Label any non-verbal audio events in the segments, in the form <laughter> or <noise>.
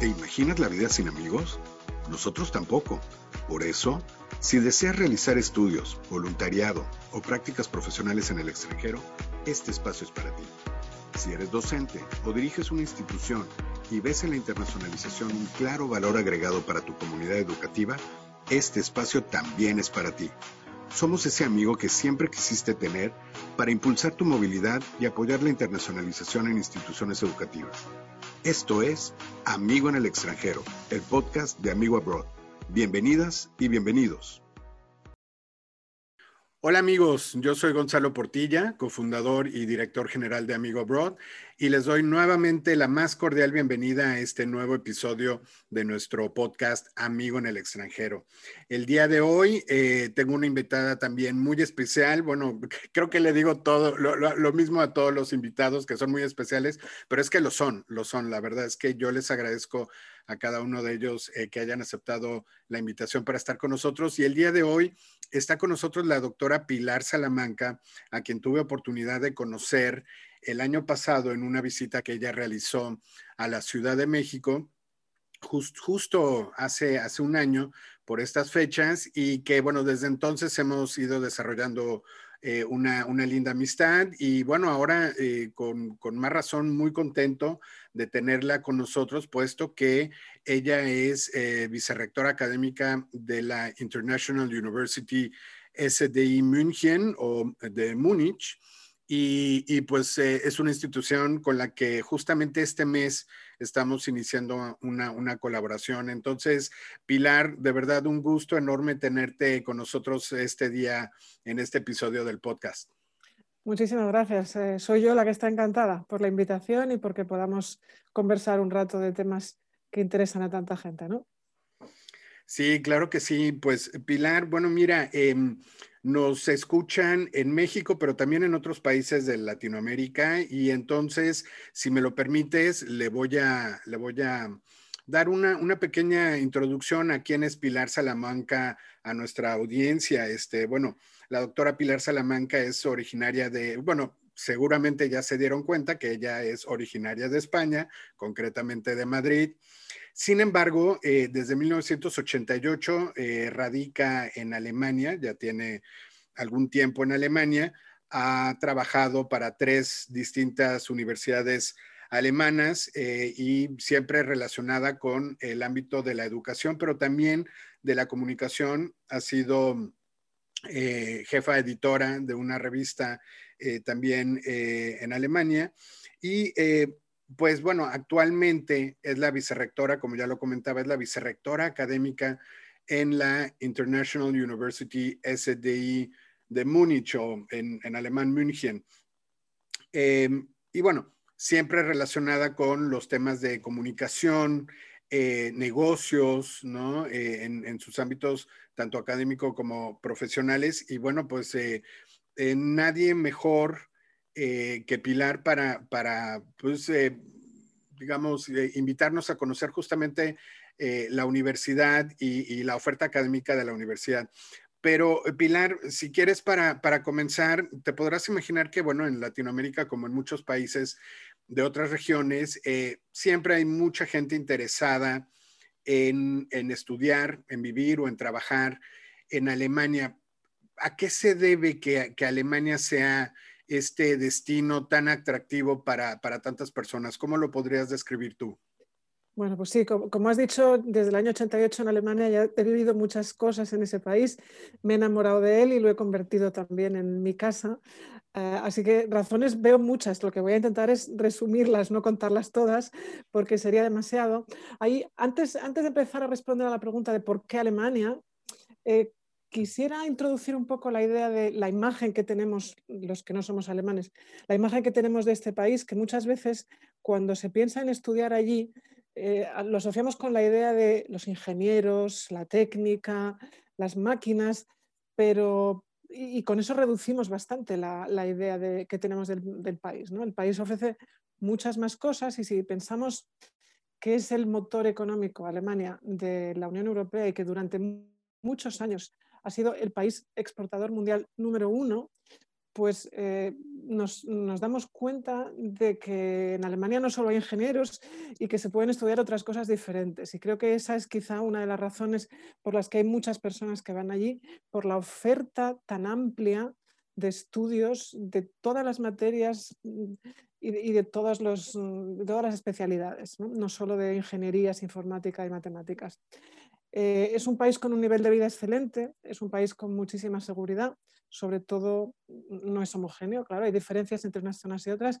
¿Te imaginas la vida sin amigos? Nosotros tampoco. Por eso, si deseas realizar estudios, voluntariado o prácticas profesionales en el extranjero, este espacio es para ti. Si eres docente o diriges una institución y ves en la internacionalización un claro valor agregado para tu comunidad educativa, este espacio también es para ti. Somos ese amigo que siempre quisiste tener para impulsar tu movilidad y apoyar la internacionalización en instituciones educativas. Esto es Amigo en el extranjero, el podcast de Amigo Abroad. Bienvenidas y bienvenidos. Hola amigos, yo soy Gonzalo Portilla, cofundador y director general de Amigo Abroad, y les doy nuevamente la más cordial bienvenida a este nuevo episodio de nuestro podcast Amigo en el extranjero. El día de hoy eh, tengo una invitada también muy especial, bueno, <laughs> creo que le digo todo, lo, lo, mismo a todos los invitados que son muy especiales, pero es que lo son, lo son, la verdad es que yo les agradezco a cada uno de ellos eh, que hayan aceptado la invitación para estar con nosotros. Y el día de hoy está con nosotros la doctora Pilar Salamanca, a quien tuve oportunidad de conocer el año pasado en una visita que ella realizó a la Ciudad de México. justo hace, hace un año por estas fechas y que bueno, desde entonces hemos ido desarrollando eh, una, linda amistad y bueno, ahora eh, con, con, más razón muy contento de tenerla con nosotros, puesto que ella es eh, vicerrectora académica de la International University SDI München o de Múnich. Y, pues es una institución con la que justamente este mes estamos iniciando una, una, colaboración. Entonces, Pilar, de verdad un gusto enorme tenerte con nosotros este día en este episodio del podcast. Muchísimas gracias. Eh, soy yo la que está encantada por la invitación y porque podamos conversar un rato de temas que interesan a tanta gente, ¿no? Sí, claro que sí. Pues Pilar, bueno, mira, em, nos escuchan en México, pero también en otros países de Latinoamérica y entonces, si me lo permites, le voy a, le voy a dar una, una, pequeña introducción a quién es Pilar Salamanca a nuestra audiencia. Este, bueno, la doctora Pilar Salamanca es originaria de, bueno, seguramente ya se dieron cuenta que ella es originaria de España, concretamente de Madrid. Sin embargo, eh, desde 1988 eh, radica en Alemania, ya tiene algún tiempo en Alemania, ha trabajado para tres distintas universidades alemanas eh, y siempre relacionada con el ámbito de la educación, pero también de la comunicación. Ha sido jefa editora de una revista también en Alemania y pues bueno, actualmente es la vicerrectora, como ya lo comentaba, es la vicerrectora académica en la International University SDI de Múnich o en, alemán München. y bueno, siempre relacionada con los temas de comunicación, eh, negocios, ¿no? Eh, en, sus ámbitos tanto académico como profesionales. Y bueno, pues eh, nadie mejor que Pilar para, para pues, digamos, invitarnos a conocer justamente la universidad y, la oferta académica de la universidad. Pero eh, Pilar, si quieres para, comenzar, te podrás imaginar que, bueno, en Latinoamérica, como en muchos países de otras regiones, eh, siempre hay mucha gente interesada en, estudiar, en vivir o en trabajar en Alemania. ¿A qué se debe que, Alemania sea este destino tan atractivo para, para tantas personas? ¿Cómo lo podrías describir tú? Bueno, pues sí, como, has dicho, desde el año 88 en Alemania ya he vivido muchas cosas en ese país, me he enamorado de él y lo he convertido también en mi casa. Eh, así que razones veo muchas, lo que voy a intentar es resumirlas, no contarlas todas, porque sería demasiado. Ahí, antes, antes de empezar a responder a la pregunta de por qué Alemania, eh, quisiera introducir un poco la idea de la imagen que tenemos, los que no somos alemanes, la imagen que tenemos de este país, que muchas veces cuando se piensa en estudiar allí, eh, lo asociamos con la idea de los ingenieros, la técnica, las máquinas, pero y, con eso reducimos bastante la, idea de, que tenemos del, país. ¿no? El país ofrece muchas más cosas y si pensamos que es el motor económico, Alemania, de la Unión Europea y que durante muchos años ha sido el país exportador mundial número uno, pues eh, nos, damos cuenta de que en Alemania no solo hay ingenieros y que se pueden estudiar otras cosas diferentes. Y creo que esa es quizá una de las razones por las que hay muchas personas que van allí, por la oferta tan amplia de estudios de todas las materias mm, y de, mm, todas las especialidades, ¿no? no solo de ingenierías, informática y matemáticas. Eh, es un país con un nivel de vida excelente, es un país con muchísima seguridad, sobre todo mm, no es homogéneo, claro, hay diferencias entre unas zonas y otras,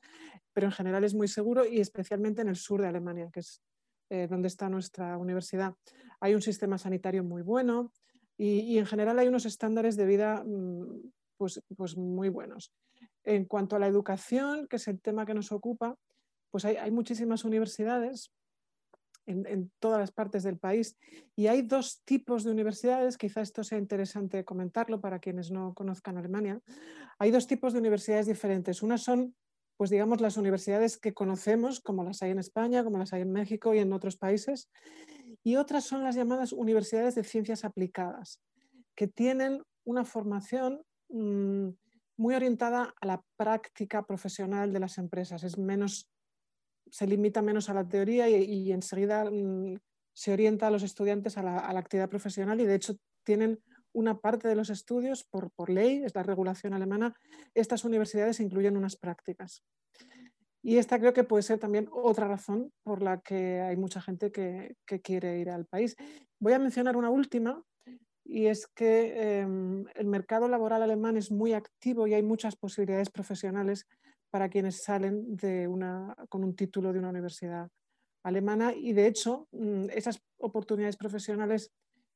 pero en general es muy seguro y especialmente en el sur de Alemania, que es eh, donde está nuestra universidad. Hay un sistema sanitario muy bueno y, en general hay unos estándares de vida mm, pues, pues, muy buenos. En cuanto a la educación, que es el tema que nos ocupa, pues hay, hay muchísimas universidades, en, todas las partes del país. Y hay dos tipos de universidades, quizá esto sea interesante comentarlo para quienes no conozcan Alemania. Hay dos tipos de universidades diferentes. Unas son, pues digamos, las universidades que conocemos, como las hay en España, como las hay en México y en otros países. Y otras son las llamadas universidades de ciencias aplicadas, que tienen una formación mm, muy orientada a la práctica profesional de las empresas. Es menos se limita menos a la teoría y, enseguida mm, se orienta a los estudiantes a la, actividad profesional y de hecho tienen una parte de los estudios por, ley, es la regulación alemana, estas universidades incluyen unas prácticas. Y esta creo que puede ser también otra razón por la que hay mucha gente que, quiere ir al país. Voy a mencionar una última, y es que em, el mercado laboral alemán es muy activo y hay muchas posibilidades profesionales para quienes salen de una, con un título de una universidad alemana y de hecho mm, esas oportunidades profesionales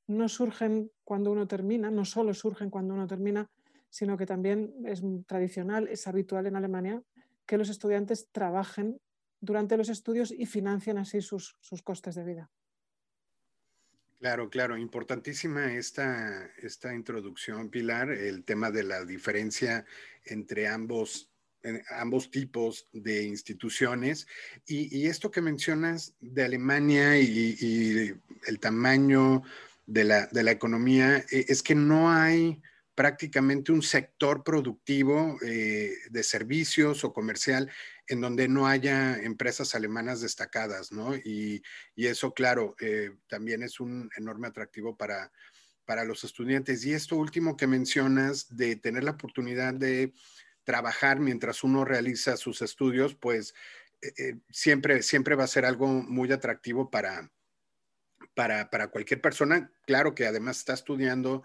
no surgen cuando uno termina, no solo surgen cuando uno termina, sino que también es tradicional, es habitual en Alemania que los estudiantes trabajen durante los estudios y financien así sus, sus costes de vida. Claro, claro, importantísima esta, esta introducción, Pilar, el tema de la diferencia entre ambos ambos tipos de instituciones. Y, esto que mencionas de Alemania y, el tamaño de la, de la, economía, e, es que no hay prácticamente un sector productivo eh, de servicios o comercial en donde no haya empresas alemanas destacadas, ¿no? Y, eso, claro, eh, también es un enorme atractivo para, para los estudiantes. Y esto último que mencionas de tener la oportunidad de trabajar mientras uno realiza sus estudios, pues eh, eh, siempre, siempre va a ser algo muy atractivo para, para, cualquier persona, claro que además está estudiando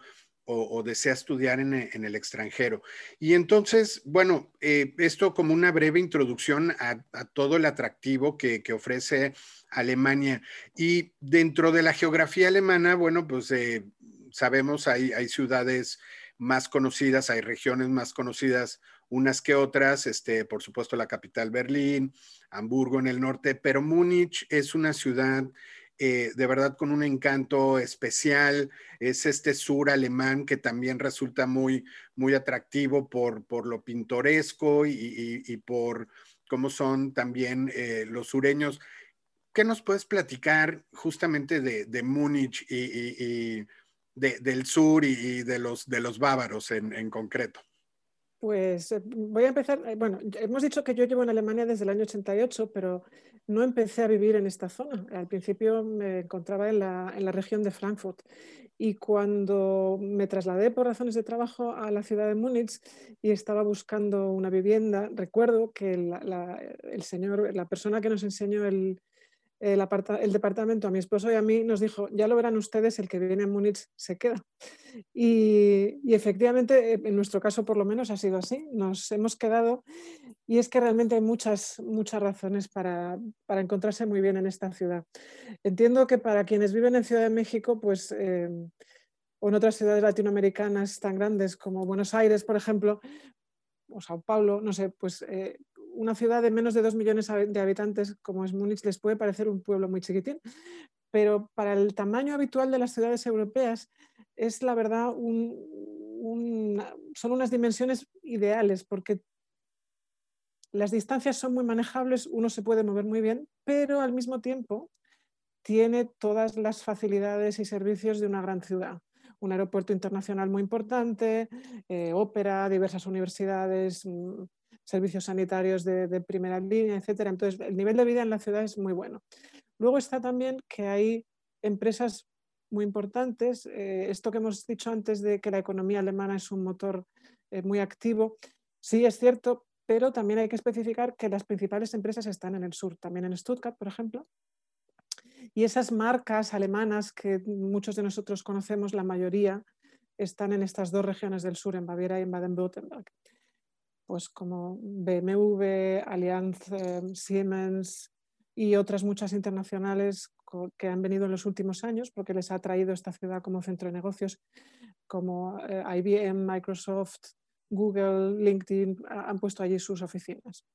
o, desea estudiar en, el extranjero. Y entonces, bueno, eh, esto como una breve introducción a, todo el atractivo que, ofrece Alemania. Y dentro de la geografía alemana, bueno, pues sabemos, hay, hay ciudades más conocidas, hay regiones más conocidas unas que otras, este, por supuesto la capital Berlín, Hamburgo en el norte, pero Múnich es una ciudad eh, de verdad con un encanto especial, es este sur alemán que también resulta muy, muy atractivo por, por lo pintoresco y, por cómo son también eh, los sureños. ¿Qué nos puedes platicar justamente de, Múnich y, del sur y de los, de los bávaros en concreto? Pues eh, voy a empezar, eh, bueno, hemos dicho que yo llevo en Alemania desde el año 88, pero no empecé a vivir en esta zona. Al principio me encontraba en la, en la región de Frankfurt y cuando me trasladé por razones de trabajo a la ciudad de Múnich y estaba buscando una vivienda, recuerdo que el señor, la persona que nos enseñó el, el, el, departamento a mi esposo y a mí nos dijo, ya lo verán ustedes, el que viene a Múnich se queda. Y, y, efectivamente, eh, en nuestro caso por lo menos ha sido así, nos hemos quedado y es que realmente hay muchas, muchas razones para, para encontrarse muy bien en esta ciudad. Entiendo que para quienes viven en Ciudad de México, pues... Eh, o en otras ciudades latinoamericanas tan grandes como Buenos Aires, por ejemplo, o Sao Paulo, no sé, pues eh, una ciudad de menos de dos millones de habitantes como es Múnich les puede parecer un pueblo muy chiquitín, pero para el tamaño habitual de las ciudades europeas es la verdad son unas dimensiones ideales porque las distancias son muy manejables, uno se puede mover muy bien, pero al mismo tiempo tiene todas las facilidades y servicios de una gran ciudad. Un aeropuerto internacional muy importante, eh, ópera, diversas universidades, mm, servicios sanitarios de, primera línea, etc. Entonces, el nivel de vida en la ciudad es muy bueno. Luego está también que hay empresas muy importantes. Eh, esto que hemos dicho antes de que la economía alemana es un motor eh, muy activo, sí es cierto, pero también hay que especificar que las principales empresas están en el sur, también en Stuttgart, por ejemplo. Y esas marcas alemanas que muchos de nosotros conocemos, la mayoría, están en estas dos regiones del sur, en Baviera y en Baden-Württemberg. Pues como BMW, Allianz, Siemens y otras muchas internacionales que han venido en los últimos años porque les ha traído esta ciudad como centro de negocios, como eh, IBM, Microsoft, Google, LinkedIn, han puesto allí sus oficinas.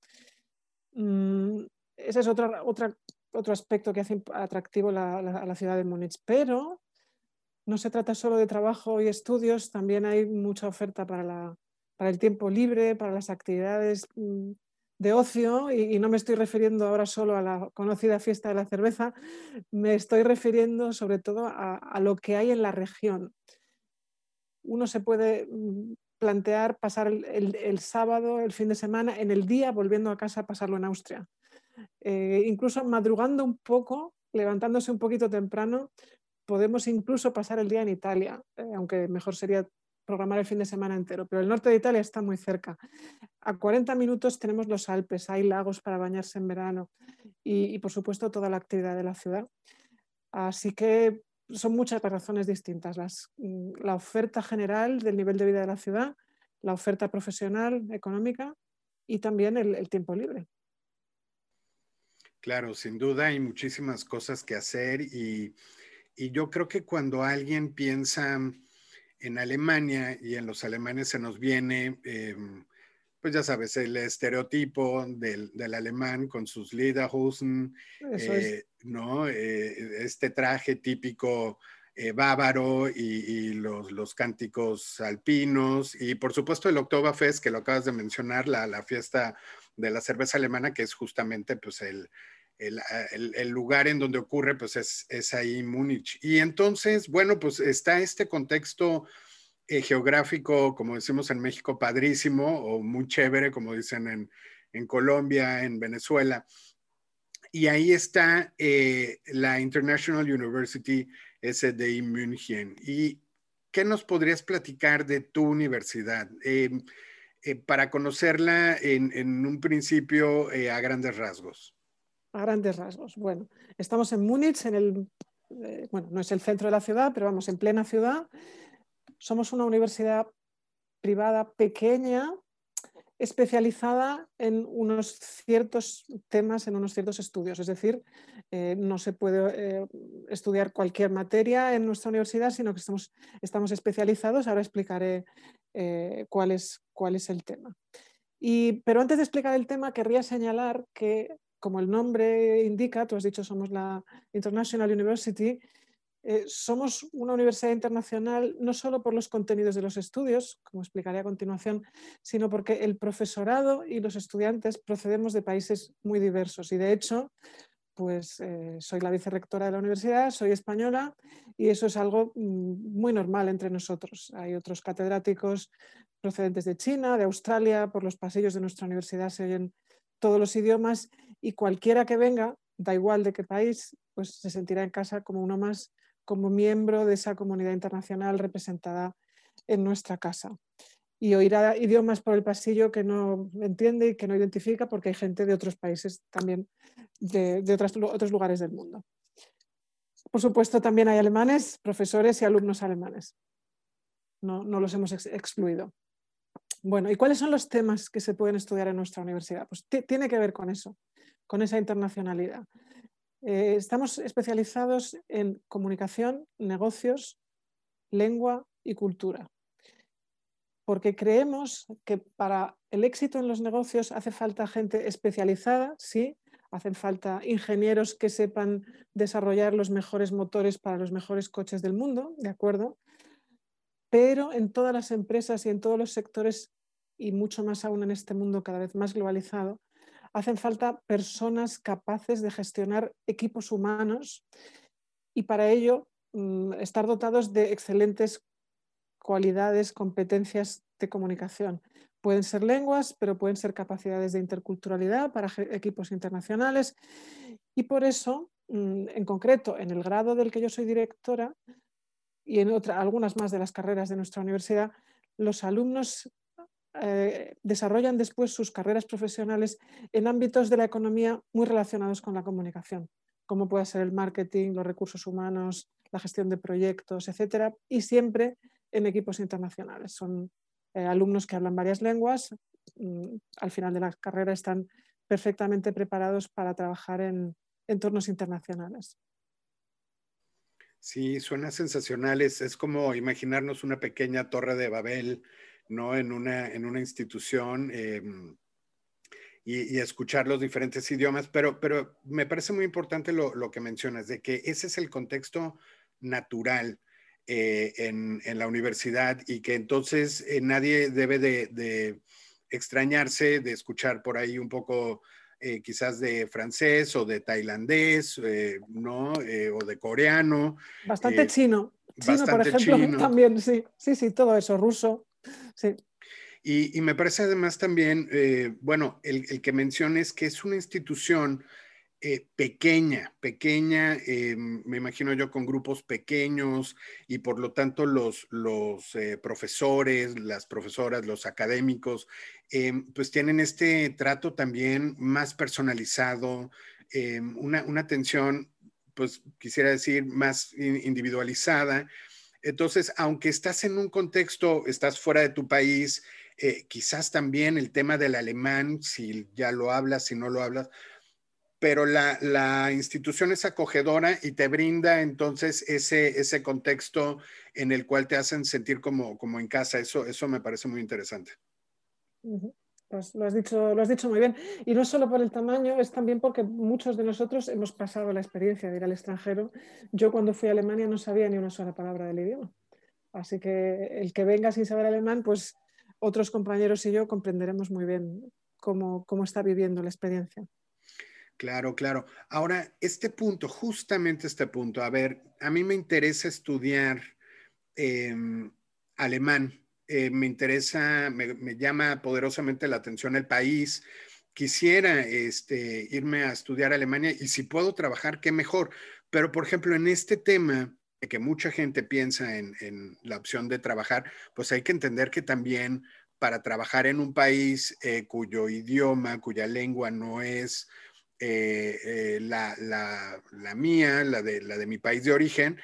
Mm, ese es otro, otro aspecto que hace atractivo a la ciudad de Múnich. Pero no se trata solo de trabajo y estudios, también hay mucha oferta para, para el tiempo libre, para las actividades mm, de ocio, y, no me estoy refiriendo ahora solo a la conocida fiesta de la cerveza, me estoy refiriendo sobre todo a, lo que hay en la región. Uno se puede mm, plantear pasar el, sábado, el fin de semana, en el día, volviendo a casa, pasarlo en Austria. Eh, incluso madrugando un poco, levantándose un poquito temprano, podemos incluso pasar el día en Italia, eh, aunque mejor sería programar el fin de semana entero, pero el norte de Italia está muy cerca. A 40 minutos tenemos los Alpes, hay lagos para bañarse en verano y, por supuesto toda la actividad de la ciudad. Así que son muchas razones distintas. Mm, la oferta general del nivel de vida de la ciudad, la oferta profesional, económica y también el, tiempo libre. Claro, sin duda hay muchísimas cosas que hacer y, y yo creo que cuando alguien piensa en Alemania y en los alemanes se nos viene, em, pues ya sabes, el estereotipo del, alemán con sus Lederhosen, eh, ¿no? Eh, este traje típico eh, bávaro y, los, cánticos alpinos y por supuesto el Oktoberfest que lo acabas de mencionar, la, la fiesta de la cerveza alemana que es justamente pues el, el, lugar en donde ocurre, pues es, es, ahí Múnich. Y entonces, bueno, pues está este contexto eh, geográfico, como decimos en México, padrísimo o muy chévere, como dicen en, en Colombia, en Venezuela. Y ahí está eh, la International University SDI München. ¿Y qué nos podrías platicar de tu universidad? Eh, para conocerla en, en un principio a grandes rasgos a grandes rasgos. Bueno, estamos en Múnich, en el, eh, bueno, no es el centro de la ciudad, pero vamos, en plena ciudad. Somos una universidad privada pequeña, especializada en unos ciertos temas, en unos ciertos estudios. Es decir, eh, no se puede eh, estudiar cualquier materia en nuestra universidad, sino que estamos, estamos especializados. Ahora explicaré cuál, es, cuál es el tema. Y, pero antes de explicar el tema, querría señalar que como el nombre indica, tú has dicho, somos la International University, eh, somos una universidad internacional no solo por los contenidos de los estudios, como explicaré a continuación, sino porque el profesorado y los estudiantes procedemos de países muy diversos. Y de hecho, pues eh, soy la vicerrectora de la universidad, soy española y eso es algo mm, muy normal entre nosotros. Hay otros catedráticos procedentes de China, de Australia, por los pasillos de nuestra universidad se oyen todos los idiomas y cualquiera que venga, da igual de qué país, pues se sentirá en casa como uno más, como miembro de esa comunidad internacional representada en nuestra casa. Y oirá idiomas por el pasillo que no entiende y que no identifica porque hay gente de otros países también, de, otros lugares del mundo. Por supuesto, también hay alemanes, profesores y alumnos alemanes. No, no los hemos excluido. Bueno, ¿y cuáles son los temas que se pueden estudiar en nuestra universidad? Pues tiene que ver con eso con esa internacionalidad. Eh, estamos especializados en comunicación, negocios, lengua y cultura. Porque creemos que para el éxito en los negocios hace falta gente especializada, sí, hacen falta ingenieros que sepan desarrollar los mejores motores para los mejores coches del mundo, ¿de acuerdo? Pero en todas las empresas y en todos los sectores, y mucho más aún en este mundo cada vez más globalizado, hacen falta personas capaces de gestionar equipos humanos y para ello mm, estar dotados de excelentes cualidades, competencias de comunicación. Pueden ser lenguas, pero pueden ser capacidades de interculturalidad para equipos internacionales. Y por eso, mm, en concreto, en el grado del que yo soy directora y en otra, algunas más de las carreras de nuestra universidad, los alumnos eh, desarrollan después sus carreras profesionales en ámbitos de la economía muy relacionados con la comunicación, como puede ser el marketing, los recursos humanos, la gestión de proyectos, etcétera, y siempre en equipos internacionales. Son eh, alumnos que hablan varias lenguas, mm, al final de la carrera están perfectamente preparados para trabajar en entornos internacionales. Sí, suena sensacional. Es, como imaginarnos una pequeña torre de Babel, ¿no? En una, en una institución em, y, escuchar los diferentes idiomas, pero, pero me parece muy importante lo, lo, que mencionas, de que ese es el contexto natural eh, en, la universidad y que entonces eh, nadie debe de, extrañarse de escuchar por ahí un poco eh, quizás de francés o de tailandés, ¿no? o de coreano. Bastante chino. Chino, por ejemplo, <laughs> también, sí, sí, sí, todo eso, ruso, sí. Y, me parece además también, bueno, el, el, que menciones que es una institución eh, pequeña, pequeña, eh, me imagino yo con grupos pequeños y por lo tanto los, los eh, profesores, las profesoras, los académicos, pues tienen este trato también más personalizado, una, una, atención, pues quisiera decir, más individualizada. Entonces, aunque estás en un contexto, estás fuera de tu país, quizás también el tema del alemán, si ya lo hablas, si no lo hablas, pero la, institución es acogedora y te brinda entonces ese, contexto en el cual te hacen sentir como, en casa. Eso, me parece muy interesante. Pues lo has, dicho, muy bien. Y no solo por el tamaño, es también porque muchos de nosotros hemos pasado la experiencia de ir al extranjero. Yo cuando fui a Alemania no sabía ni una sola palabra del idioma. Así que el que venga sin saber alemán, pues otros compañeros y yo comprenderemos muy bien cómo está viviendo la experiencia. Claro, claro. Ahora, este punto, justamente este punto, a ver, a mí me interesa estudiar em, alemán, eh, me interesa, me, llama poderosamente la atención el país. Quisiera este, irme a estudiar Alemania y si puedo trabajar, qué mejor. Pero, por ejemplo, en este tema que mucha gente piensa en, la opción de trabajar, pues hay que entender que también para trabajar en un país eh, cuyo idioma, cuya lengua no es eh, eh, la, mía, la de, la de mi país de origen,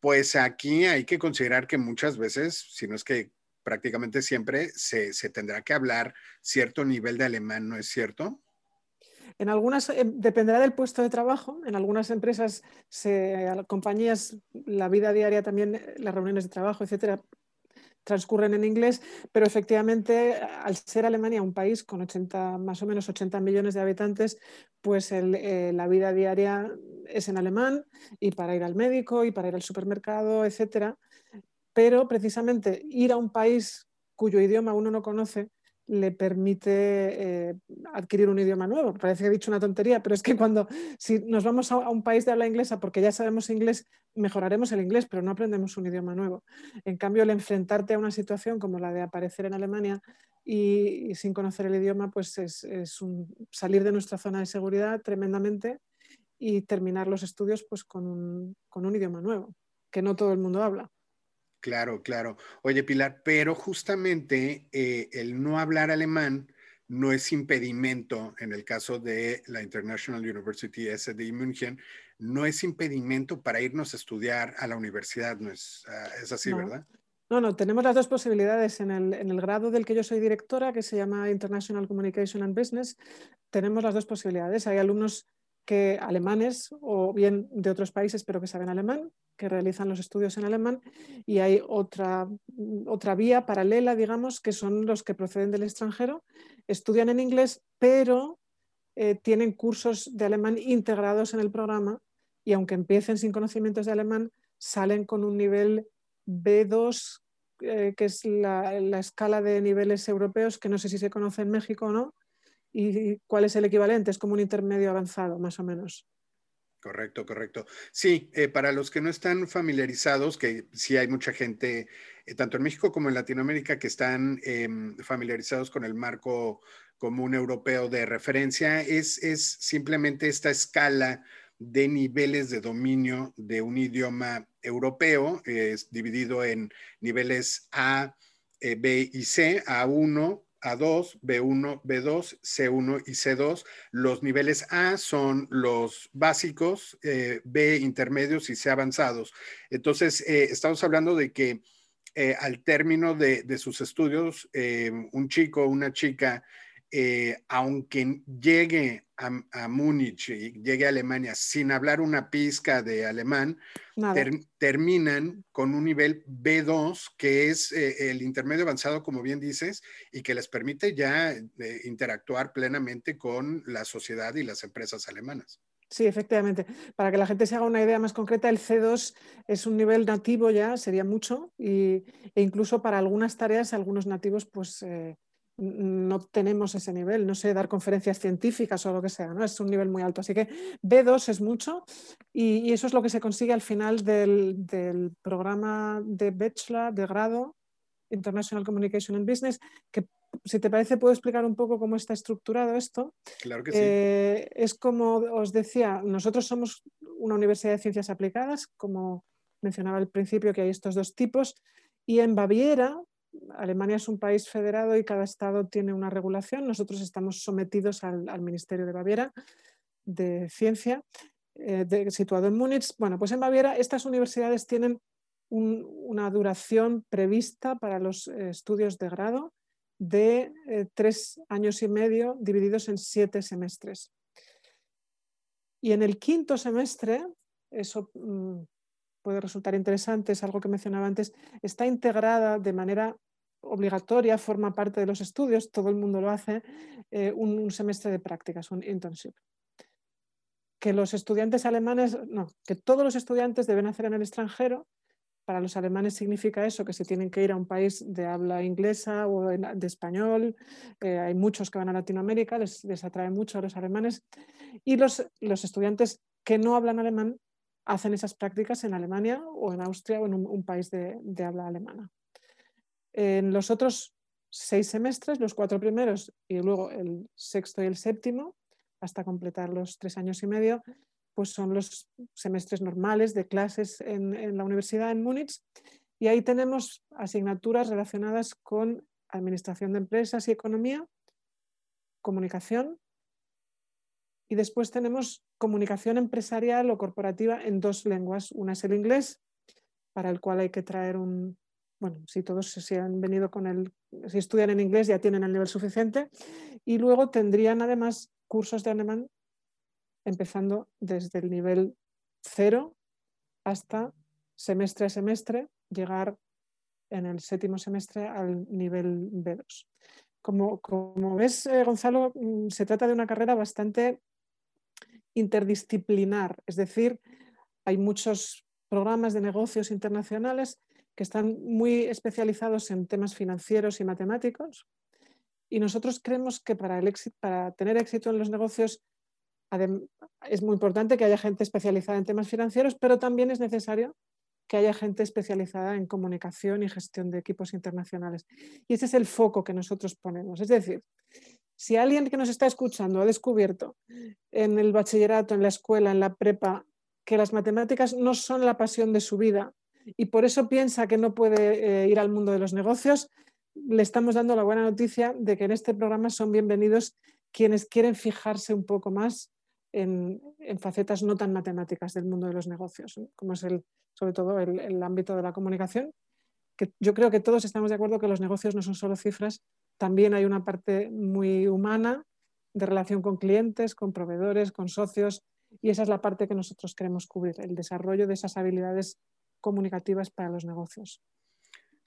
pues aquí hay que considerar que muchas veces, si no es que prácticamente siempre, se, tendrá que hablar cierto nivel de alemán, ¿no es cierto? En algunas, eh, dependerá del puesto de trabajo, en algunas empresas, se, compañías, la vida diaria también, las reuniones de trabajo, etcétera, transcurren en inglés, pero efectivamente, al ser Alemania un país con 80, más o menos 80 millones de habitantes, pues eh, la vida diaria es en alemán y para ir al médico y para ir al supermercado, etcétera. Pero precisamente ir a un país cuyo idioma uno no conoce le permite eh, adquirir un idioma nuevo. Parece que he dicho una tontería, pero es que cuando si nos vamos a, un país de habla inglesa porque ya sabemos inglés, mejoraremos el inglés, pero no aprendemos un idioma nuevo. En cambio, el enfrentarte a una situación como la de aparecer en Alemania y, sin conocer el idioma, pues es, salir de nuestra zona de seguridad tremendamente y terminar los estudios pues, con un idioma nuevo, que no todo el mundo habla. Claro, claro. Oye, Pilar, pero justamente eh, el no hablar alemán no es impedimento, en el caso de la International University SD München, no es impedimento para irnos a estudiar a la universidad, ¿no es, ah, es así, verdad? No, no, tenemos las dos posibilidades. En el, en el, grado del que yo soy directora, que se llama International Communication and Business, tenemos las dos posibilidades. Hay alumnos que alemanes o bien de otros países pero que saben alemán, que realizan los estudios en alemán y hay otra, otra vía paralela, digamos, que son los que proceden del extranjero, estudian en inglés pero eh, tienen cursos de alemán integrados en el programa y aunque empiecen sin conocimientos de alemán, salen con un nivel B2, eh, que es la, la escala de niveles europeos, que no sé si se conoce en México o no, ¿Y cuál es el equivalente? Es como un intermedio avanzado, más o menos. Correcto, correcto. Sí, eh, para los que no están familiarizados, que sí hay mucha gente, eh, tanto en México como en Latinoamérica, que están em, familiarizados con el marco común europeo de referencia, es, simplemente esta escala de niveles de dominio de un idioma europeo, es dividido en niveles A, eh, B y C, A1, a2, B1, B2, C1 y C2. Los niveles A son los básicos, eh, B intermedios y C avanzados. Entonces, eh, estamos hablando de que eh, al término de, de sus estudios, un chico o una chica eh, aunque llegue a, Múnich y llegue a Alemania sin hablar una pizca de alemán, terminan con un nivel B2, que es eh, el intermedio avanzado, como bien dices, y que les permite ya eh, interactuar plenamente con la sociedad y las empresas alemanas. Sí, efectivamente. Para que la gente se haga una idea más concreta, el C2 es un nivel nativo ya, sería mucho, y, e incluso para algunas tareas, algunos nativos, pues no tenemos ese nivel, no sé, dar conferencias científicas o lo que sea, ¿no? Es un nivel muy alto. Así que B2 es mucho y, eso es lo que se consigue al final del, programa de bachelor, de grado, International Communication and Business, que si te parece puedo explicar un poco cómo está estructurado esto. Claro que sí. Eh, es como os decía, nosotros somos una universidad de ciencias aplicadas, como mencionaba al principio que hay estos dos tipos, y en Baviera Alemania es un país federado y cada estado tiene una regulación. Nosotros estamos sometidos al, Ministerio de Baviera de Ciencia, eh, situado en Múnich. Bueno, pues en Baviera estas universidades tienen una duración prevista para los eh, estudios de grado de eh, tres años y medio divididos en siete semestres. Y en el quinto semestre, eso mm, puede resultar interesante, es algo que mencionaba antes, está integrada de manera obligatoria, forma parte de los estudios, todo el mundo lo hace, eh, un, semestre de prácticas, un internship. Que los estudiantes alemanes, no, que todos los estudiantes deben hacer en el extranjero. Para los alemanes significa eso, que se tienen que ir a un país de habla inglesa o de español. Eh, hay muchos que van a Latinoamérica, les, atrae mucho a los alemanes. Y los, los estudiantes que no hablan alemán hacen esas prácticas en Alemania o en Austria o en un, país de, habla alemana. En los otros seis semestres, los cuatro primeros y luego el sexto y el séptimo, hasta completar los tres años y medio, pues son los semestres normales de clases en, la universidad en Múnich. Y ahí tenemos asignaturas relacionadas con administración de empresas y economía, comunicación. Y después tenemos comunicación empresarial o corporativa en dos lenguas. Una es el inglés, para el cual hay que traer un, bueno, si todos se han venido con el, si estudian en inglés ya tienen el nivel suficiente y luego tendrían además cursos de alemán empezando desde el nivel cero hasta semestre a semestre, llegar en el séptimo semestre al nivel B2. Como, como ves, eh, Gonzalo, mm, se trata de una carrera bastante interdisciplinar, es decir, hay muchos programas de negocios internacionales que están muy especializados en temas financieros y matemáticos. Y nosotros creemos que para, el éxito, para tener éxito en los negocios es muy importante que haya gente especializada en temas financieros, pero también es necesario que haya gente especializada en comunicación y gestión de equipos internacionales. Y ese es el foco que nosotros ponemos. Es decir, si alguien que nos está escuchando ha descubierto en el bachillerato, en la escuela, en la prepa, que las matemáticas no son la pasión de su vida y por eso piensa que no puede eh, ir al mundo de los negocios, le estamos dando la buena noticia de que en este programa son bienvenidos quienes quieren fijarse un poco más en, facetas no tan matemáticas del mundo de los negocios, como es el, sobre todo el, ámbito de la comunicación, que yo creo que todos estamos de acuerdo que los negocios no son solo cifras, también hay una parte muy humana de relación con clientes, con proveedores, con socios, y esa es la parte que nosotros queremos cubrir, el desarrollo de esas habilidades comunicativas para los negocios.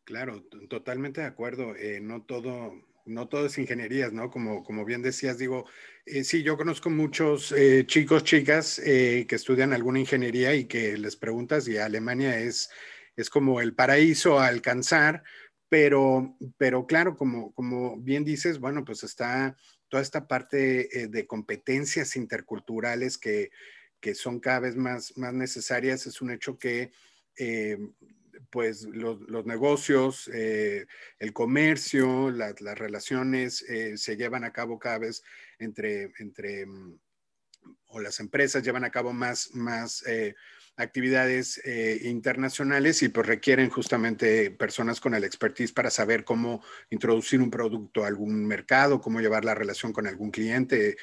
Claro, totalmente de acuerdo. Eh, no todo, no todo es ingenierías, ¿no? Como, como bien decías, digo, eh, sí, yo conozco muchos eh, chicos, chicas que estudian alguna ingeniería y que les preguntas y Alemania es, es como el paraíso a alcanzar, pero, pero claro, como, como bien dices, bueno, pues está toda esta parte de competencias interculturales que, que son cada vez más, más necesarias, es un hecho que eh, pues los, negocios, eh, el comercio, las relaciones eh, se llevan a cabo cada vez entre, entre, mm, o las empresas llevan a cabo más actividades internacionales y pues requieren justamente personas con el expertise para saber cómo introducir un producto a algún mercado, cómo llevar la relación con algún cliente.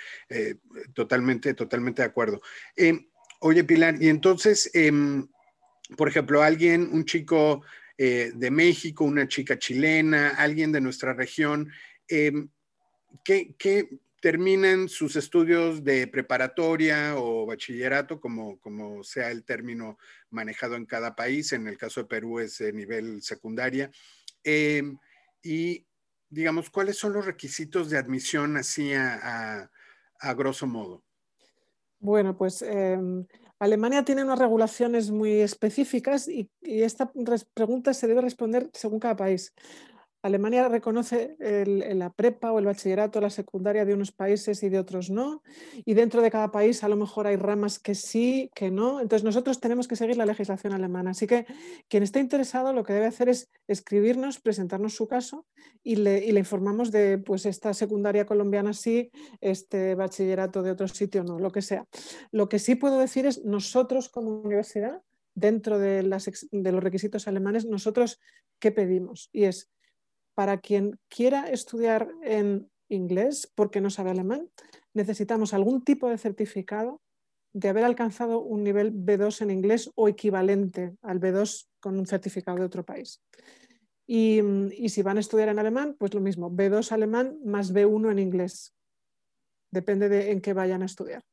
totalmente, totalmente de acuerdo. oye, Pilar, y entonces em, por ejemplo, alguien, un chico eh, de México, una chica chilena, alguien de nuestra región, em, que, terminan sus estudios de preparatoria o bachillerato, como, como sea el término manejado en cada país, en el caso de Perú es de nivel secundaria, em, y digamos, ¿cuáles son los requisitos de admisión así a, grosso modo? Bueno, pues em, Alemania tiene unas regulaciones muy específicas y, esta pregunta se debe responder según cada país. Alemania reconoce la prepa o el bachillerato, la secundaria de unos países y de otros no. Y dentro de cada país a lo mejor hay ramas que sí, que no. Entonces nosotros tenemos que seguir la legislación alemana. Así que quien esté interesado lo que debe hacer es escribirnos, presentarnos su caso y le, informamos de pues esta secundaria colombiana sí, este bachillerato de otro sitio no, lo que sea. Lo que sí puedo decir es nosotros como universidad, dentro de, de los requisitos alemanes, nosotros qué pedimos. Y es para quien quiera estudiar en inglés porque no sabe alemán, necesitamos algún tipo de certificado de haber alcanzado un nivel B2 en inglés o equivalente al B2 con un certificado de otro país. Y, si van a estudiar en alemán, pues lo mismo, B2 alemán más B1 en inglés. Depende de en qué vayan a estudiar.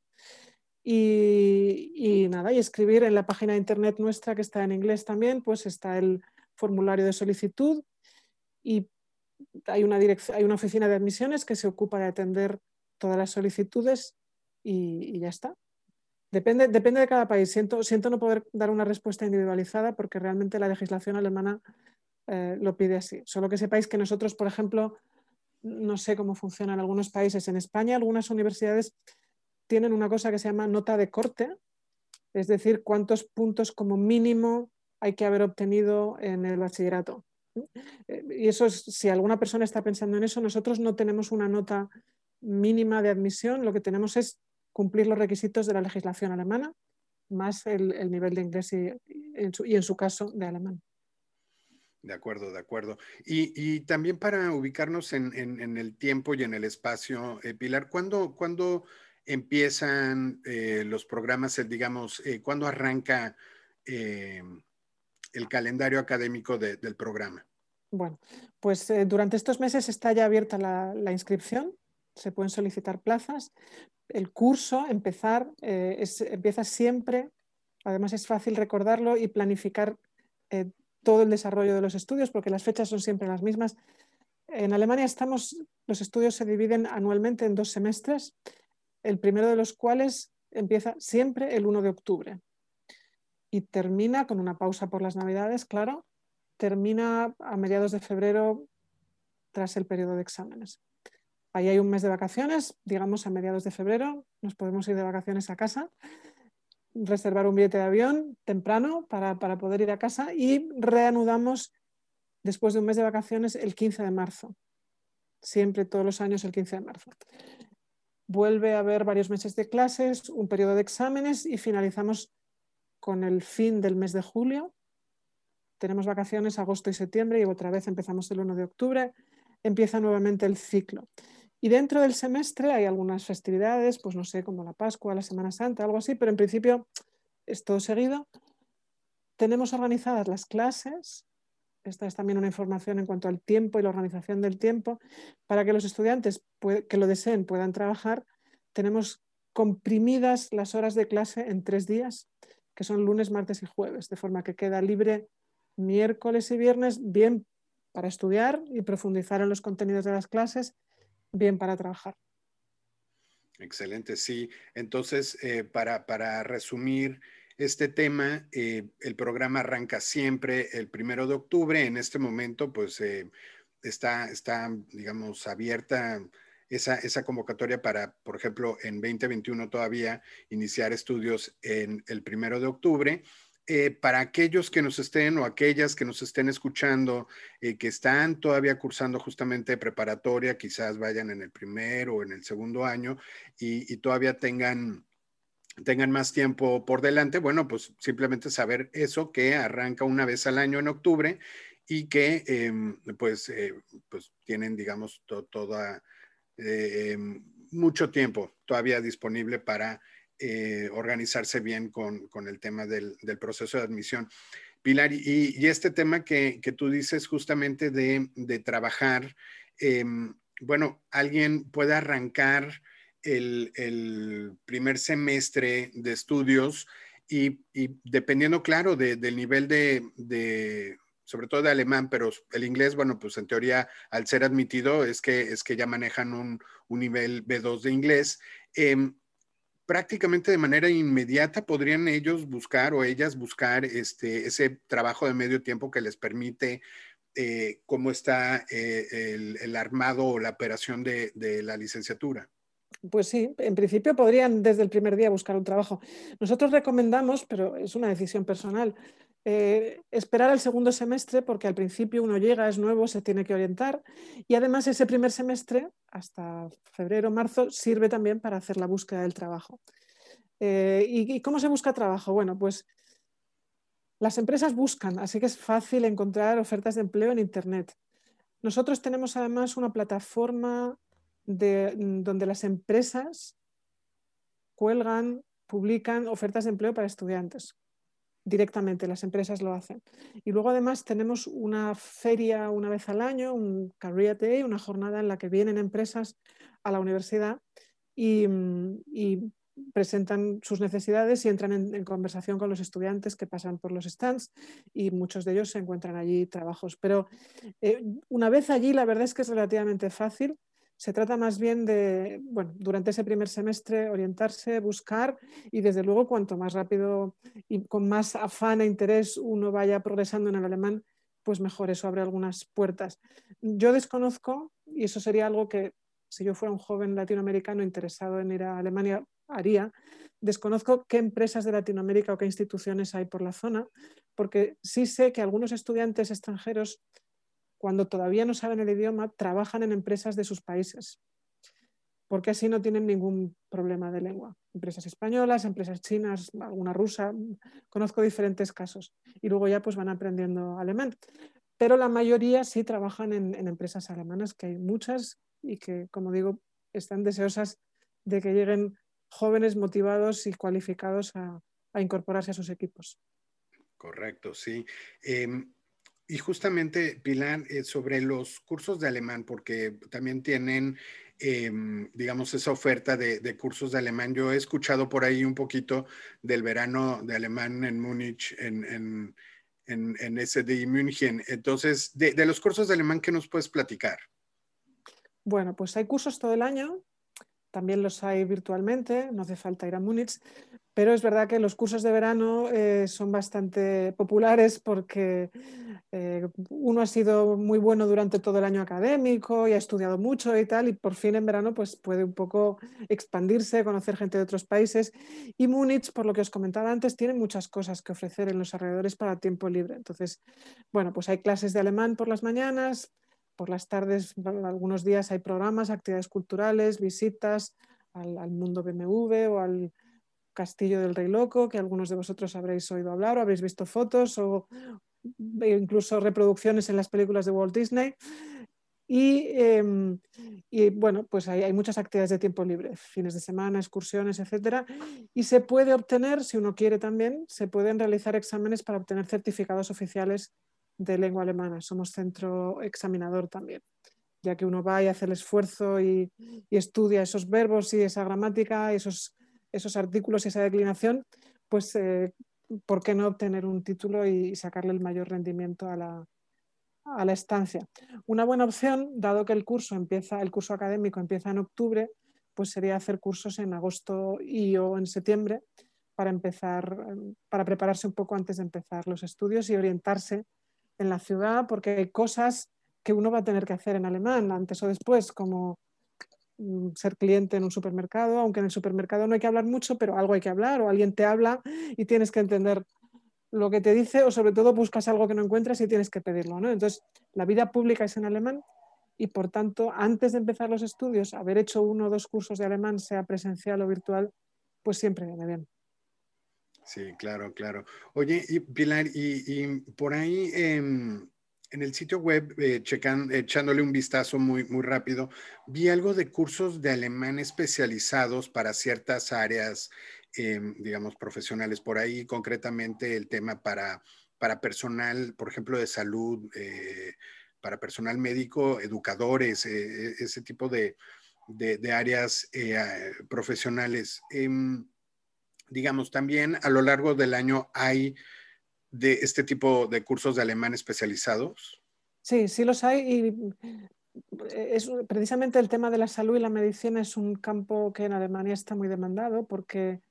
Y, y, nada, y escribir en la página de internet nuestra que está en inglés también, pues está el formulario de solicitud y hay una, hay una oficina de admisiones que se ocupa de atender todas las solicitudes y, ya está. Depende, depende de cada país. Siento, siento no poder dar una respuesta individualizada porque realmente la legislación alemana eh, lo pide así. Solo que sepáis que nosotros, por ejemplo, no sé cómo funciona en algunos países. En España, algunas universidades tienen una cosa que se llama nota de corte, es decir, cuántos puntos como mínimo hay que haber obtenido en el bachillerato. Eh, y eso es, si alguna persona está pensando en eso, nosotros no tenemos una nota mínima de admisión, lo que tenemos es cumplir los requisitos de la legislación alemana, más el, nivel de inglés y, en su, caso de alemán. De acuerdo, de acuerdo. Y, también para ubicarnos en, el tiempo y en el espacio, eh, Pilar, ¿cuándo, empiezan eh, los programas, digamos, cuándo arranca el calendario académico del programa? Bueno, pues eh, durante estos meses está ya abierta la, inscripción, se pueden solicitar plazas. El curso, empezar, eh, empieza siempre, además es fácil recordarlo y planificar eh, todo el desarrollo de los estudios porque las fechas son siempre las mismas. En Alemania estamos, los estudios se dividen anualmente en dos semestres, el primero de los cuales empieza siempre el 1 de octubre y termina con una pausa por las Navidades, claro, termina a mediados de febrero tras el periodo de exámenes. Ahí hay un mes de vacaciones, digamos a mediados de febrero, nos podemos ir de vacaciones a casa, reservar un billete de avión temprano para, para poder ir a casa y reanudamos después de un mes de vacaciones el 15 de marzo. Siempre, todos los años, el 15 de marzo. Vuelve a haber varios meses de clases, un periodo de exámenes y finalizamos con el fin del mes de julio. Tenemos vacaciones agosto y septiembre y otra vez empezamos el 1 de octubre. Empieza nuevamente el ciclo. Y dentro del semestre hay algunas festividades, pues no sé, como la Pascua, la Semana Santa, algo así, pero en principio es todo seguido. Tenemos organizadas las clases. Esta es también una información en cuanto al tiempo y la organización del tiempo. Para que los estudiantes que lo deseen puedan trabajar, tenemos comprimidas las horas de clase en tres días que son lunes, martes y jueves, de forma que queda libre miércoles y viernes, bien para estudiar y profundizar en los contenidos de las clases, bien para trabajar. Excelente, sí. Entonces, eh, para, para, resumir este tema, eh, el programa arranca siempre el primero de octubre. En este momento, pues eh, está, está, digamos, abierta esa, esa convocatoria para, por ejemplo, en 2021 todavía iniciar estudios en el primero de octubre. Eh, para aquellos que nos estén o aquellas que nos estén escuchando, eh, que están todavía cursando justamente preparatoria, quizás vayan en el primer o en el segundo año y, todavía tengan, tengan más tiempo por delante, bueno, pues simplemente saber eso que arranca una vez al año en octubre y que em, pues, eh, pues tienen, digamos, toda em, mucho tiempo todavía disponible para eh, organizarse bien con, el tema del, proceso de admisión. Pilar, y, este tema que, tú dices justamente de, trabajar, em, bueno, alguien puede arrancar el, primer semestre de estudios y, dependiendo, claro, del nivel de, sobre todo de alemán, pero el inglés, bueno, pues en teoría, al ser admitido, es que, es que ya manejan un, nivel B2 de inglés. Em, prácticamente de manera inmediata podrían ellos buscar o ellas buscar este, ese trabajo de medio tiempo que les permite eh, cómo está eh, el, armado o la operación de, la licenciatura. Pues sí, en principio podrían desde el primer día buscar un trabajo. Nosotros recomendamos, pero es una decisión personal, eh, esperar al segundo semestre porque al principio uno llega, es nuevo, se tiene que orientar y además ese primer semestre, hasta febrero, marzo, sirve también para hacer la búsqueda del trabajo. Eh, ¿y, cómo se busca trabajo? Bueno, pues las empresas buscan, así que es fácil encontrar ofertas de empleo en Internet. Nosotros tenemos además una plataforma de, donde las empresas cuelgan, publican ofertas de empleo para estudiantes directamente, las empresas lo hacen. Y luego además tenemos una feria una vez al año, un Career Day, una jornada en la que vienen empresas a la universidad y, presentan sus necesidades y entran en, conversación con los estudiantes que pasan por los stands y muchos de ellos se encuentran allí trabajos. Pero eh, una vez allí, la verdad es que es relativamente fácil se trata más bien de, bueno, durante ese primer semestre orientarse, buscar y desde luego cuanto más rápido y con más afán e interés uno vaya progresando en el alemán, pues mejor, eso abre algunas puertas. Yo desconozco, y eso sería algo que si yo fuera un joven latinoamericano interesado en ir a Alemania, haría, desconozco qué empresas de Latinoamérica o qué instituciones hay por la zona, porque sí sé que algunos estudiantes extranjeros cuando todavía no saben el idioma, trabajan en empresas de sus países, porque así no tienen ningún problema de lengua. Empresas españolas, empresas chinas, alguna rusa, conozco diferentes casos. Y luego ya pues van aprendiendo alemán. Pero la mayoría sí trabajan en, empresas alemanas, que hay muchas y que, como digo, están deseosas de que lleguen jóvenes motivados y cualificados a, incorporarse a sus equipos. Correcto, sí. Em, y justamente, Pilar, eh, sobre los cursos de alemán, porque también tienen, em, digamos, esa oferta de, cursos de alemán. Yo he escuchado por ahí un poquito del verano de alemán en Múnich, en, en, en, en München. Entonces, de, de los cursos de alemán, ¿qué nos puedes platicar? Bueno, pues hay cursos todo el año, también los hay virtualmente, no hace falta ir a Múnich, pero es verdad que los cursos de verano eh, son bastante populares porque eh, uno ha sido muy bueno durante todo el año académico y ha estudiado mucho y tal, y por fin en verano pues puede un poco expandirse, conocer gente de otros países. Y Múnich, por lo que os comentaba antes, tiene muchas cosas que ofrecer en los alrededores para tiempo libre. Entonces, bueno, pues hay clases de alemán por las mañanas, por las tardes, algunos días hay programas, actividades culturales, visitas al, mundo BMW o al Castillo del Rey Loco, que algunos de vosotros habréis oído hablar o habréis visto fotos o incluso reproducciones en las películas de Walt Disney. Y, em, bueno, pues hay, hay, muchas actividades de tiempo libre, fines de semana, excursiones, etcétera. Y se puede obtener, si uno quiere también, se pueden realizar exámenes para obtener certificados oficiales de lengua alemana. Somos centro examinador también, ya que uno va y hace el esfuerzo y, estudia esos verbos y esa gramática, esos esos artículos y esa declinación, pues eh, ¿por qué no obtener un título y sacarle el mayor rendimiento a la, a la estancia? Una buena opción, dado que el curso empieza, el curso académico empieza en octubre, pues sería hacer cursos en agosto y o en septiembre para empezar, para prepararse un poco antes de empezar los estudios y orientarse en la ciudad, porque hay cosas que uno va a tener que hacer en alemán antes o después, como mm, ser cliente en un supermercado, aunque en el supermercado no hay que hablar mucho, pero algo hay que hablar o alguien te habla y tienes que entender lo que te dice o sobre todo buscas algo que no encuentras y tienes que pedirlo. ¿no? Entonces, la vida pública es en alemán y por tanto, antes de empezar los estudios, haber hecho uno o dos cursos de alemán, sea presencial o virtual, pues siempre viene bien. Sí, claro, claro. Oye, y Pilar, y, por ahí em, en el sitio web, eh, echándole un vistazo muy, muy rápido, vi algo de cursos de alemán especializados para ciertas áreas, em, digamos, profesionales. Por ahí, concretamente, el tema para, para personal, por ejemplo, de salud, eh, para personal médico, educadores, eh, ese tipo de, de áreas profesionales. Digamos, también a lo largo del año hay de este tipo de cursos de alemán especializados? Sí, sí los hay y es, precisamente el tema de la salud y la medicina es un campo que en Alemania está muy demandado porque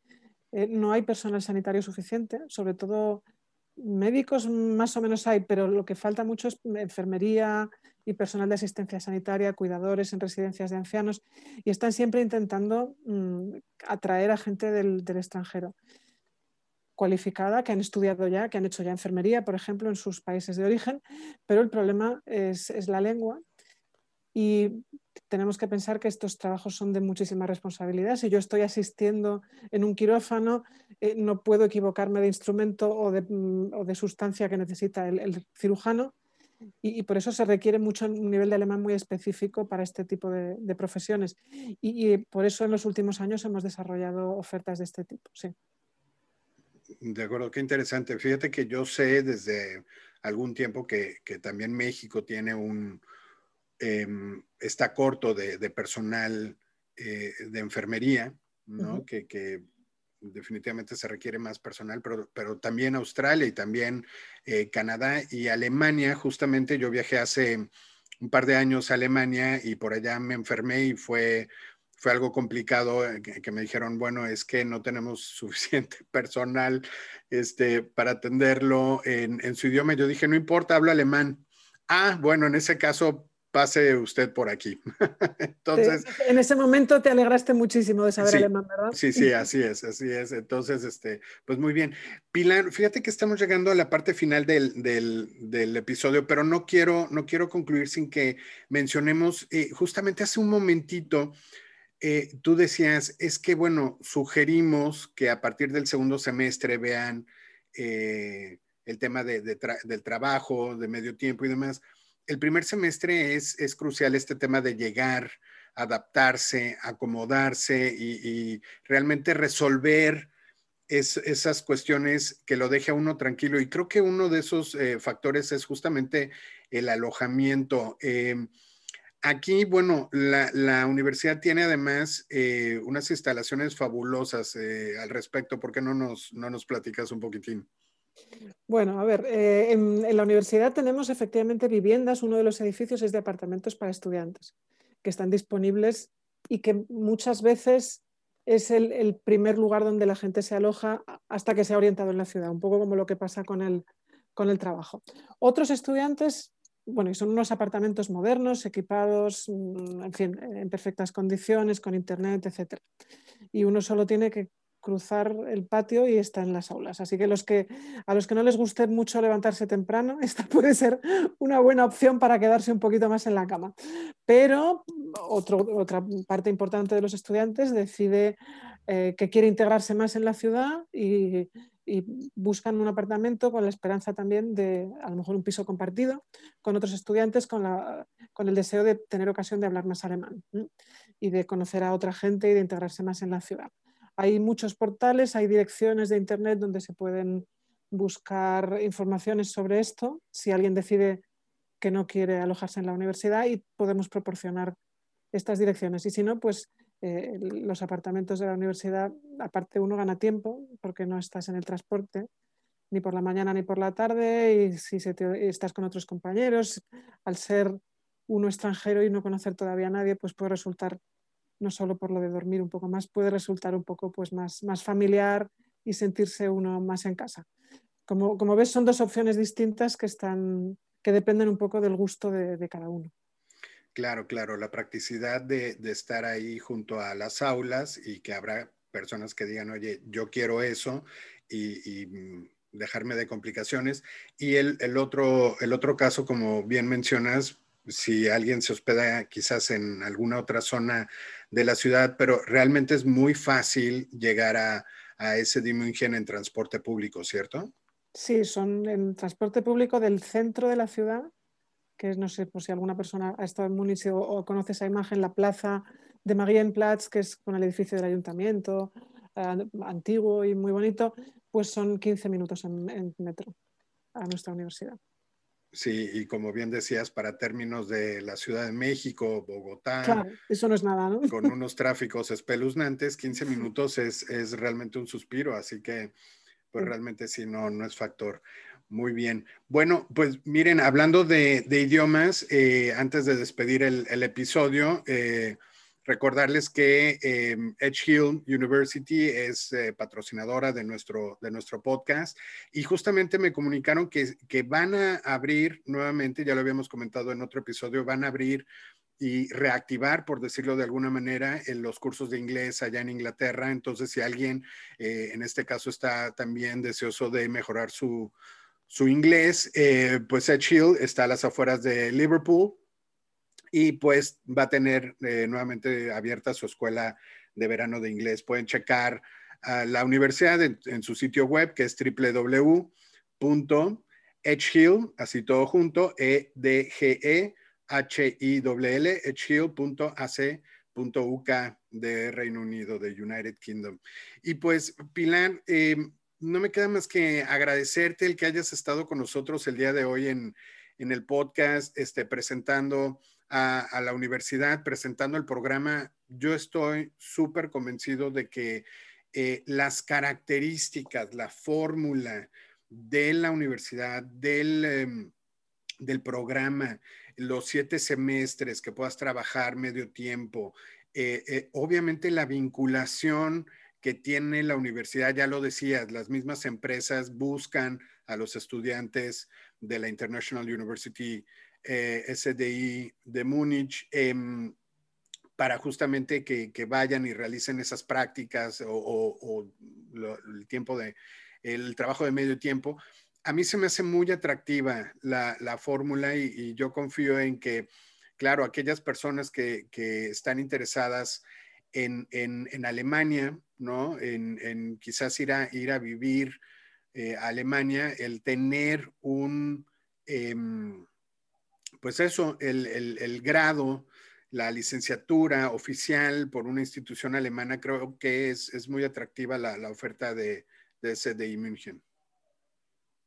eh, no hay personal sanitario suficiente, sobre todo médicos más o menos hay, pero lo que falta mucho es enfermería y personal de asistencia sanitaria, cuidadores en residencias de ancianos, y están siempre intentando mm, atraer a gente del, extranjero cualificada, que han estudiado ya, que han hecho ya enfermería, por ejemplo, en sus países de origen, pero el problema es, la lengua y tenemos que pensar que estos trabajos son de muchísima responsabilidad. Si yo estoy asistiendo en un quirófano, eh, no puedo equivocarme de instrumento o de, mm, sustancia que necesita el cirujano y, por eso se requiere mucho un nivel de alemán muy específico para este tipo de, profesiones. Y, por eso en los últimos años hemos desarrollado ofertas de este tipo. Sí. De acuerdo, qué interesante. Fíjate que yo sé desde algún tiempo que, también México tiene un, em, está corto de, personal eh, de enfermería, ¿no? que, que, definitivamente se requiere más personal, pero, también Australia y también eh, Canadá y Alemania. Justamente yo viajé hace un par de años a Alemania y por allá me enfermé y fue, fue algo complicado eh, que, me dijeron, bueno, es que no tenemos <laughs> suficiente personal este, para atenderlo en, en su idioma. Yo dije, no importa, hablo alemán. Ah, bueno, en ese caso pase usted por aquí. <laughs> Entonces, en ese momento te alegraste muchísimo de saber alemán, ¿verdad? Sí, sí, así es, así es. Entonces, este, pues muy bien. Pilar, fíjate que estamos llegando a la parte final del, episodio, pero no quiero, no quiero concluir sin que mencionemos, eh, justamente hace un momentito, eh, tú decías, es que, bueno, sugerimos que a partir del segundo semestre vean eh, el tema del trabajo, de medio tiempo y demás el primer semestre es, es crucial este tema de llegar, adaptarse, acomodarse y, realmente resolver esas cuestiones que lo deje a uno tranquilo. Y creo que uno de esos eh, factores es justamente el alojamiento. Em, aquí, bueno, la, universidad tiene además eh, unas instalaciones fabulosas eh, al respecto. ¿Por qué no nos, no nos platicas un poquitín? Bueno, a ver, eh, en, la universidad tenemos efectivamente viviendas, uno de los edificios es de apartamentos para estudiantes, que están disponibles y que muchas veces es el, primer lugar donde la gente se aloja hasta que se ha orientado en la ciudad, un poco como lo que pasa con el, con el trabajo. Otros estudiantes, bueno, son unos apartamentos modernos, equipados, mm, en fin, en perfectas condiciones, con internet, etc. Y uno solo tiene que cruzar el patio y está en las aulas. Así que, los que a los que no les guste mucho levantarse temprano, <laughs> esta puede ser una buena opción para quedarse un poquito más en la cama. Pero otra parte importante de los estudiantes decide eh, que quiere integrarse más en la ciudad y, buscan un apartamento con la esperanza también de a lo mejor un piso compartido con otros estudiantes con, la, con el deseo de tener ocasión de hablar más alemán y de conocer a otra gente y de integrarse más en la ciudad. Hay muchos portales, hay direcciones de Internet donde se pueden buscar informaciones sobre esto. Si alguien decide que no quiere alojarse en la universidad y podemos proporcionar estas direcciones. Y si no, pues eh, los apartamentos de la universidad, aparte uno gana tiempo porque no estás en el transporte ni por la mañana ni por la tarde y si estás con otros compañeros, al ser uno extranjero y no conocer todavía a nadie, pues puede resultar no solo por lo de dormir un poco más, puede resultar un poco pues, más, más familiar y sentirse uno más en casa. Como, como ves, son dos opciones distintas que, están, que dependen un poco del gusto de, cada uno. Claro, claro, la practicidad de, estar ahí junto a las aulas y que habrá personas que digan, oye, yo quiero eso y, mm, dejarme de complicaciones. Y el, el, otro, el otro caso, como bien mencionas, si alguien se hospeda quizás en alguna otra zona de la ciudad, pero realmente es muy fácil llegar a, ese Dimungen en transporte público, ¿cierto? Sí, son en transporte público del centro de la ciudad, que es, no sé, por si alguna persona ha estado en Múnich o, conoce esa imagen, la plaza de Marienplatz, que es con el edificio del ayuntamiento, eh, antiguo y muy bonito, pues son 15 minutos en metro a nuestra universidad. Sí, y como bien decías, para términos de la Ciudad de México, Bogotá. Claro, eso no es nada, ¿no? Con unos tráficos espeluznantes, 15 minutos es, es realmente un suspiro, así que pues realmente sí, no, no es factor. Muy bien. Bueno, pues miren, hablando de, de idiomas, eh, antes de despedir el, el episodio, eh, Recordarles que eh, Edge Hill University es eh, patrocinadora de nuestro, de nuestro podcast y justamente me comunicaron que, que van a abrir nuevamente, ya lo habíamos comentado en otro episodio, van a abrir y reactivar, por decirlo de alguna manera, en los cursos de inglés allá en Inglaterra. Entonces, si alguien eh, en este caso está también deseoso de mejorar su, su inglés, pues Edge Hill está a las afueras de Liverpool y pues va a tener eh, nuevamente abierta su escuela de verano de inglés. Pueden checar a la universidad en, su sitio web que es www.edgehill, así todo junto, e d g e h i l edgehill.ac.uk de Reino Unido, de United Kingdom. Y pues, Pilar, eh, no me queda más que agradecerte el que hayas estado con nosotros el día de hoy en, en el podcast, este, presentando a, la universidad presentando el programa, yo estoy súper convencido de que eh, las características, la fórmula de la universidad, del, em, del programa, los siete semestres que puedas trabajar medio tiempo, eh, eh, obviamente la vinculación que tiene la universidad, ya lo decías, las mismas empresas buscan a los estudiantes de la International University eh, SDI de Múnich em, para justamente que, vayan y realicen esas prácticas o, el tiempo de el trabajo de medio tiempo. A mí se me hace muy atractiva la, fórmula y, yo confío en que, claro, aquellas personas que, están interesadas en, Alemania, ¿no? En, quizás ir a, ir a vivir eh, a Alemania, el tener un, em, pues eso, el, grado, la licenciatura oficial por una institución alemana, creo que es, muy atractiva la, oferta de, de CDI München.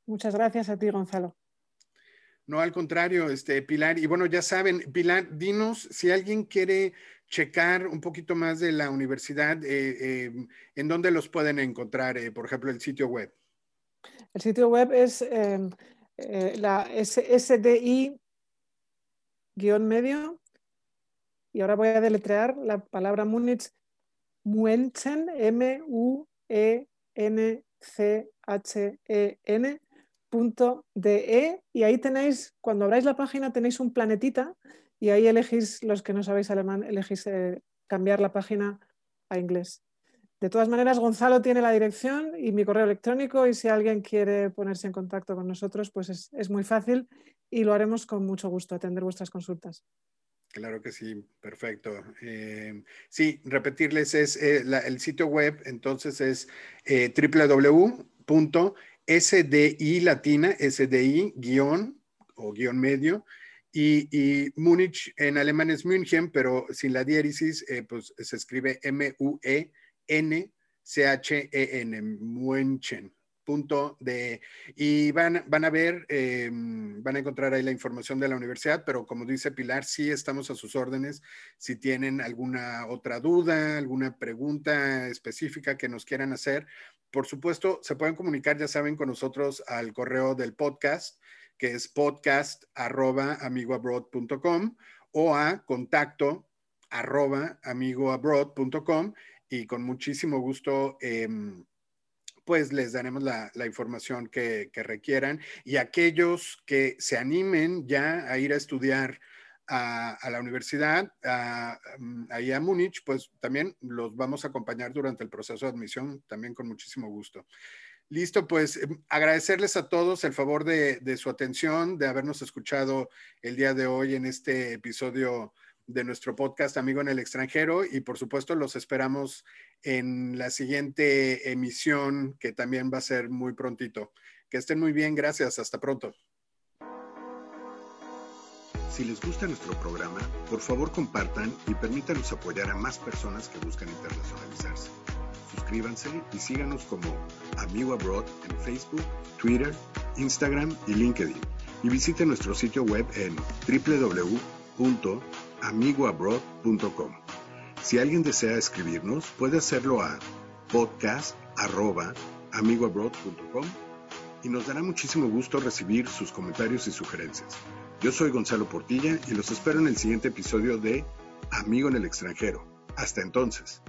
Muchas gracias a ti, Gonzalo. No, al contrario, este, Pilar. Y bueno, ya saben, Pilar, dinos si alguien quiere checar un poquito más de la universidad, eh, eh, ¿en dónde los pueden encontrar? Eh, por ejemplo, el sitio web. El sitio web es la SDI guion medio. Y ahora voy a deletrear la palabra Múnich, Muenchen, M-U-E-N-C-H-E-N, punto de y ahí tenéis, cuando abráis la página tenéis un planetita y ahí elegís, los que no sabéis alemán, elegís eh, cambiar la página a inglés. De todas maneras, Gonzalo tiene la dirección y mi correo electrónico y si alguien quiere ponerse en contacto con nosotros, pues es, muy fácil y lo haremos con mucho gusto, atender vuestras consultas. Claro que sí, perfecto. Eh, sí, repetirles es eh, el sitio web, entonces es eh, www.sdi latina, sdi guion o guion medio, y, Múnich en alemán es München, pero sin la diéresis, pues se escribe M-U-E-N-C-H-E-N, München punto de y van, van a ver, em, van a encontrar ahí la información de la universidad, pero como dice Pilar, sí estamos a sus órdenes. Si tienen alguna otra duda, alguna pregunta específica que nos quieran hacer, por supuesto, se pueden comunicar, ya saben, con nosotros al correo del podcast, que es podcast amigoabroad.com o a contacto amigoabroad.com y con muchísimo gusto eh, pues les daremos la, información que, requieran. Y aquellos que se animen ya a ir a estudiar a, la universidad, mm, ahí a Múnich, pues también los vamos a acompañar durante el proceso de admisión, también con muchísimo gusto. Listo, pues em, agradecerles a todos el favor de, de, su atención, de habernos escuchado el día de hoy en este episodio de nuestro podcast Amigo en el extranjero y por supuesto los esperamos en la siguiente emisión que también va a ser muy prontito. Que estén muy bien, gracias, hasta pronto. Si les gusta nuestro programa, por favor compartan y permítanos apoyar a más personas que buscan internacionalizarse. Suscríbanse y síganos como Amigo Abroad en Facebook, Twitter, Instagram y LinkedIn. Y visite nuestro sitio web en www.amigoabroad.com. Si alguien desea escribirnos, puede hacerlo a podcast.amigoabroad.com y nos dará muchísimo gusto recibir sus comentarios y sugerencias. Yo soy Gonzalo Portilla y los espero en el siguiente episodio de Amigo en el extranjero. Hasta entonces.